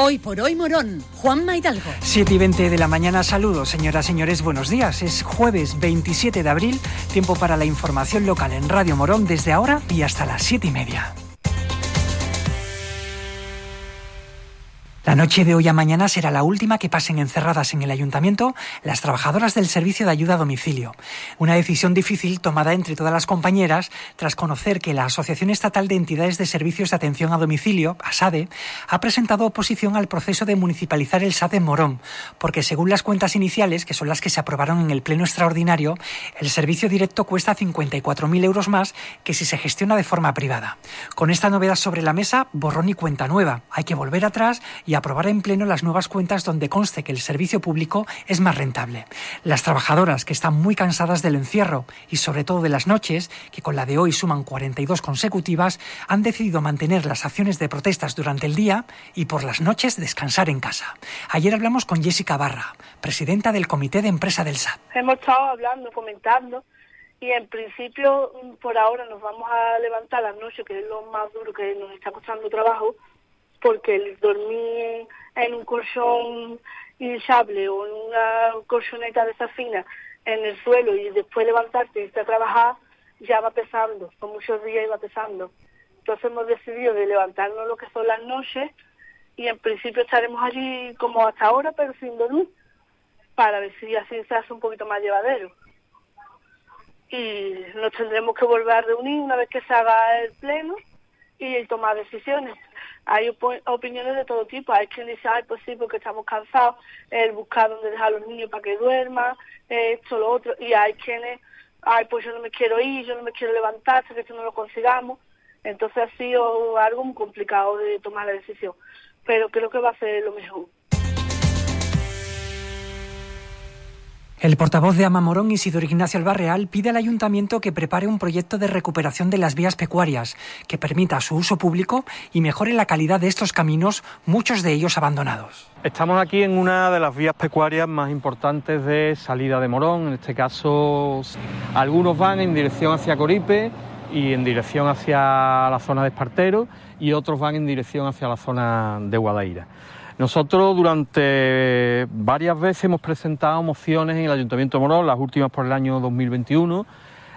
Hoy por hoy Morón, Juan Maidalgo. 7 y 20 de la mañana, saludos, señoras, señores, buenos días. Es jueves 27 de abril, tiempo para la información local en Radio Morón desde ahora y hasta las 7 y media. La noche de hoy a mañana será la última que pasen encerradas en el ayuntamiento las trabajadoras del servicio de ayuda a domicilio. Una decisión difícil tomada entre todas las compañeras tras conocer que la Asociación Estatal de Entidades de Servicios de Atención a Domicilio, ASADE, ha presentado oposición al proceso de municipalizar el SAD en Morón, porque según las cuentas iniciales, que son las que se aprobaron en el Pleno Extraordinario, el servicio directo cuesta 54.000 euros más que si se gestiona de forma privada. Con esta novedad sobre la mesa, borrón y cuenta nueva. Hay que volver atrás y aprobar en pleno las nuevas cuentas donde conste que el servicio público es más rentable. Las trabajadoras que están muy cansadas del encierro y sobre todo de las noches, que con la de hoy suman 42 consecutivas, han decidido mantener las acciones de protestas durante el día y por las noches descansar en casa. Ayer hablamos con Jessica Barra, presidenta del Comité de Empresa del SAT. Hemos estado hablando, comentando y en principio por ahora nos vamos a levantar las noches, que es lo más duro que nos está costando trabajo, porque el dormir en un colchón hinchable o en una colchoneta de esa fina en el suelo y después levantarte y irte a trabajar, ya va pesando, con muchos días iba pesando. Entonces hemos decidido de levantarnos lo que son las noches y en principio estaremos allí como hasta ahora, pero sin dormir, para ver si así se hace un poquito más llevadero. Y nos tendremos que volver a reunir una vez que se haga el pleno y tomar decisiones hay opiniones de todo tipo. Hay quien dice, ay, pues sí, porque estamos cansados, el buscar dónde dejar a los niños para que duerman, esto, lo otro. Y hay quienes, ay, pues yo no me quiero ir, yo no me quiero levantar que esto no lo consigamos. Entonces ha sido algo muy complicado de tomar la decisión. Pero creo que va a ser lo mejor. El portavoz de Amamorón, Isidoro Ignacio Albarreal, pide al ayuntamiento que prepare un proyecto de recuperación de las vías pecuarias que permita su uso público y mejore la calidad de estos caminos, muchos de ellos abandonados. Estamos aquí en una de las vías pecuarias más importantes de salida de Morón. En este caso, algunos van en dirección hacia Coripe y en dirección hacia la zona de Espartero y otros van en dirección hacia la zona de Guadaira. Nosotros durante varias veces hemos presentado mociones en el Ayuntamiento de Morón, las últimas por el año 2021,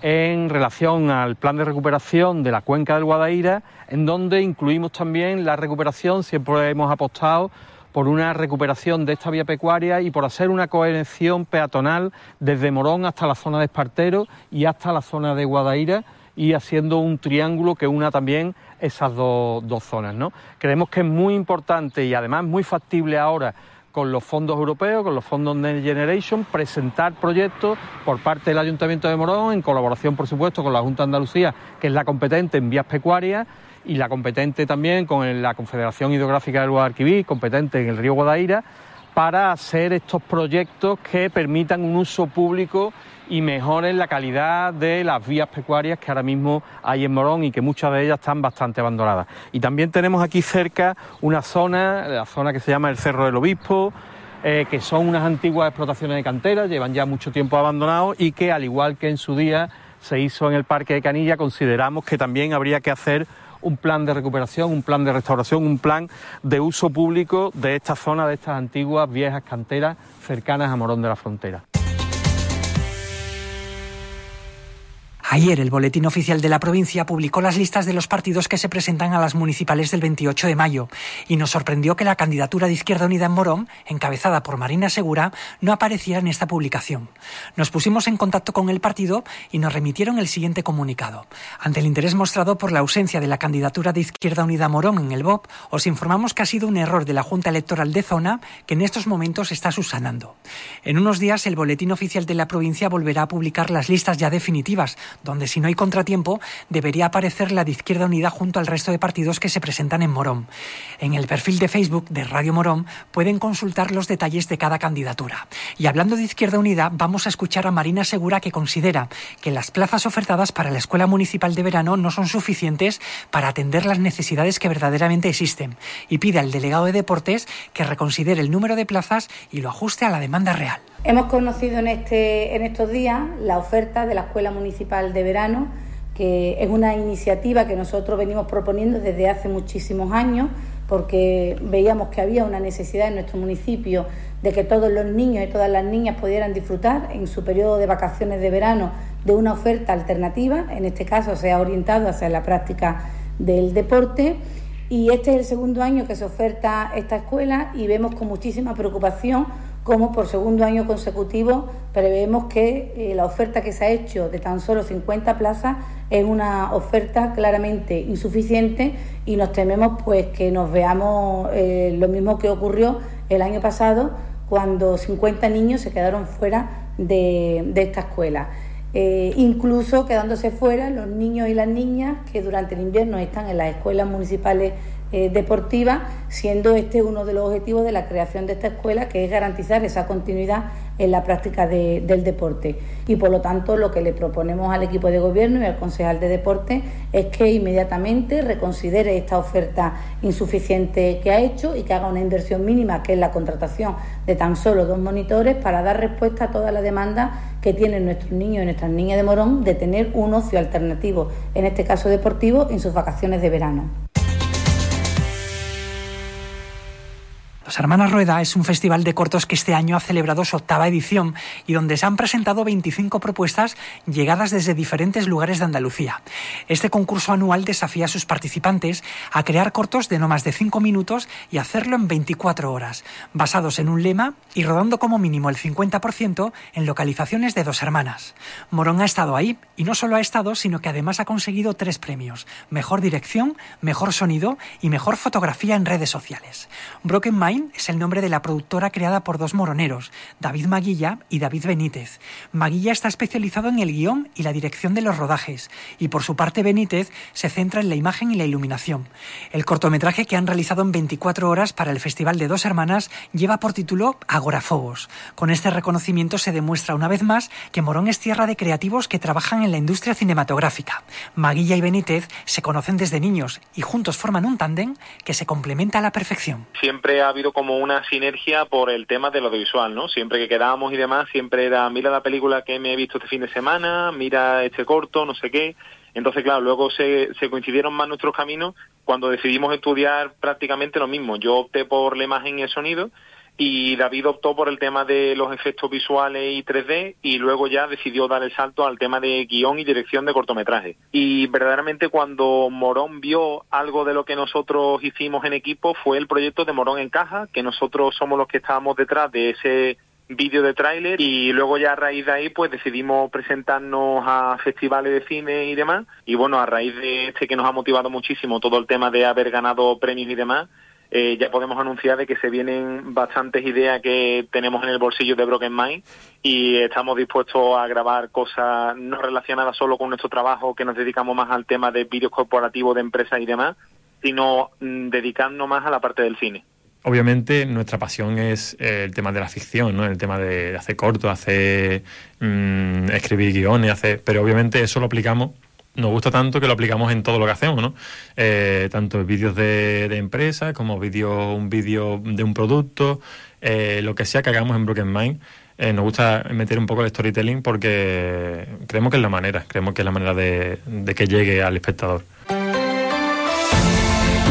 en relación al plan de recuperación de la cuenca del Guadaira, en donde incluimos también la recuperación, siempre hemos apostado por una recuperación de esta vía pecuaria y por hacer una coherencia peatonal desde Morón hasta la zona de Espartero y hasta la zona de Guadaira y haciendo un triángulo que una también esas dos, zonas. ¿no? Creemos que es muy importante y además muy factible ahora con los fondos europeos, con los fondos Next Generation, presentar proyectos por parte del Ayuntamiento de Morón, en colaboración, por supuesto, con la Junta de Andalucía, que es la competente en vías pecuarias, y la competente también con la Confederación Hidrográfica del Guadalquivir, competente en el río Guadaira, para hacer estos proyectos que permitan un uso público y mejoren la calidad de las vías pecuarias que ahora mismo hay en Morón y que muchas de ellas están bastante abandonadas. Y también tenemos aquí cerca una zona, la zona que se llama el Cerro del Obispo, eh, que son unas antiguas explotaciones de cantera, llevan ya mucho tiempo abandonados y que al igual que en su día se hizo en el Parque de Canilla, consideramos que también habría que hacer un plan de recuperación, un plan de restauración, un plan de uso público de esta zona, de estas antiguas viejas canteras cercanas a Morón de la Frontera. Ayer el Boletín Oficial de la provincia publicó las listas de los partidos que se presentan a las municipales del 28 de mayo y nos sorprendió que la candidatura de Izquierda Unida en Morón, encabezada por Marina Segura, no apareciera en esta publicación. Nos pusimos en contacto con el partido y nos remitieron el siguiente comunicado. Ante el interés mostrado por la ausencia de la candidatura de Izquierda Unida Morón en el BOP, os informamos que ha sido un error de la Junta Electoral de Zona que en estos momentos está subsanando. En unos días el Boletín Oficial de la provincia volverá a publicar las listas ya definitivas donde si no hay contratiempo debería aparecer la de Izquierda Unida junto al resto de partidos que se presentan en Morón. En el perfil de Facebook de Radio Morón pueden consultar los detalles de cada candidatura. Y hablando de Izquierda Unida, vamos a escuchar a Marina Segura que considera que las plazas ofertadas para la Escuela Municipal de Verano no son suficientes para atender las necesidades que verdaderamente existen y pide al delegado de deportes que reconsidere el número de plazas y lo ajuste a la demanda real. Hemos conocido en, este, en estos días la oferta de la Escuela Municipal de Verano, que es una iniciativa que nosotros venimos proponiendo desde hace muchísimos años, porque veíamos que había una necesidad en nuestro municipio de que todos los niños y todas las niñas pudieran disfrutar en su periodo de vacaciones de verano de una oferta alternativa, en este caso se ha orientado hacia la práctica del deporte. Y este es el segundo año que se oferta esta escuela y vemos con muchísima preocupación como por segundo año consecutivo prevemos que eh, la oferta que se ha hecho de tan solo 50 plazas es una oferta claramente insuficiente y nos tememos pues que nos veamos eh, lo mismo que ocurrió el año pasado cuando 50 niños se quedaron fuera de, esta escuela. Eh, incluso quedándose fuera los niños y las niñas que durante el invierno están en las escuelas municipales eh, deportiva, siendo este uno de los objetivos de la creación de esta escuela, que es garantizar esa continuidad en la práctica del deporte. Y por lo tanto, lo que le proponemos al equipo de gobierno y al concejal de deporte es que inmediatamente reconsidere esta oferta insuficiente que ha hecho y que haga una inversión mínima, que es la contratación de tan solo dos monitores, para dar respuesta a toda la demanda que tienen nuestros niños y nuestras niñas de Morón de tener un ocio alternativo, en este caso deportivo, en sus vacaciones de verano. Las Hermanas Rueda es un festival de cortos que este año ha celebrado su octava edición y donde se han presentado 25 propuestas llegadas desde diferentes lugares de Andalucía. Este concurso anual desafía a sus participantes a crear cortos de no más de 5 minutos y hacerlo en 24 horas, basados en un lema y rodando como mínimo el 50% en localizaciones de dos hermanas. Morón ha estado ahí y no solo ha estado, sino que además ha conseguido tres premios: mejor dirección, mejor sonido y mejor fotografía en redes sociales. Broken Mind es el nombre de la productora creada por dos moroneros, David Maguilla y David Benítez. Maguilla está especializado en el guion y la dirección de los rodajes, y por su parte Benítez se centra en la imagen y la iluminación. El cortometraje que han realizado en 24 horas para el Festival de Dos Hermanas lleva por título Agorafobos. Con este reconocimiento se demuestra una vez más que Morón es tierra de creativos que trabajan en la industria cinematográfica. Maguilla y Benítez se conocen desde niños y juntos forman un tándem que se complementa a la perfección. Siempre ha habido como una sinergia por el tema de lo audiovisual, ¿no? Siempre que quedábamos y demás, siempre era, mira la película que me he visto este fin de semana, mira este corto, no sé qué. Entonces, claro, luego se, se coincidieron más nuestros caminos cuando decidimos estudiar prácticamente lo mismo. Yo opté por la imagen y el sonido y David optó por el tema de los efectos visuales y 3D y luego ya decidió dar el salto al tema de guion y dirección de cortometraje. Y verdaderamente cuando Morón vio algo de lo que nosotros hicimos en equipo fue el proyecto de Morón en Caja, que nosotros somos los que estábamos detrás de ese vídeo de tráiler y luego ya a raíz de ahí pues decidimos presentarnos a festivales de cine y demás y bueno a raíz de este que nos ha motivado muchísimo todo el tema de haber ganado premios y demás eh, ya podemos anunciar de que se vienen bastantes ideas que tenemos en el bolsillo de Broken Mind y estamos dispuestos a grabar cosas no relacionadas solo con nuestro trabajo, que nos dedicamos más al tema de vídeos corporativos de empresas y demás, sino mm, dedicando más a la parte del cine. Obviamente nuestra pasión es eh, el tema de la ficción, ¿no? el tema de, hacer cortos, hacer mm, escribir guiones, hacer, pero obviamente eso lo aplicamos nos gusta tanto que lo aplicamos en todo lo que hacemos, ¿no? Eh, tanto vídeos de, de empresa como vídeo, un vídeo de un producto, eh, lo que sea que hagamos en Broken Mind. Eh, nos gusta meter un poco el storytelling porque creemos que es la manera, creemos que es la manera de, de que llegue al espectador.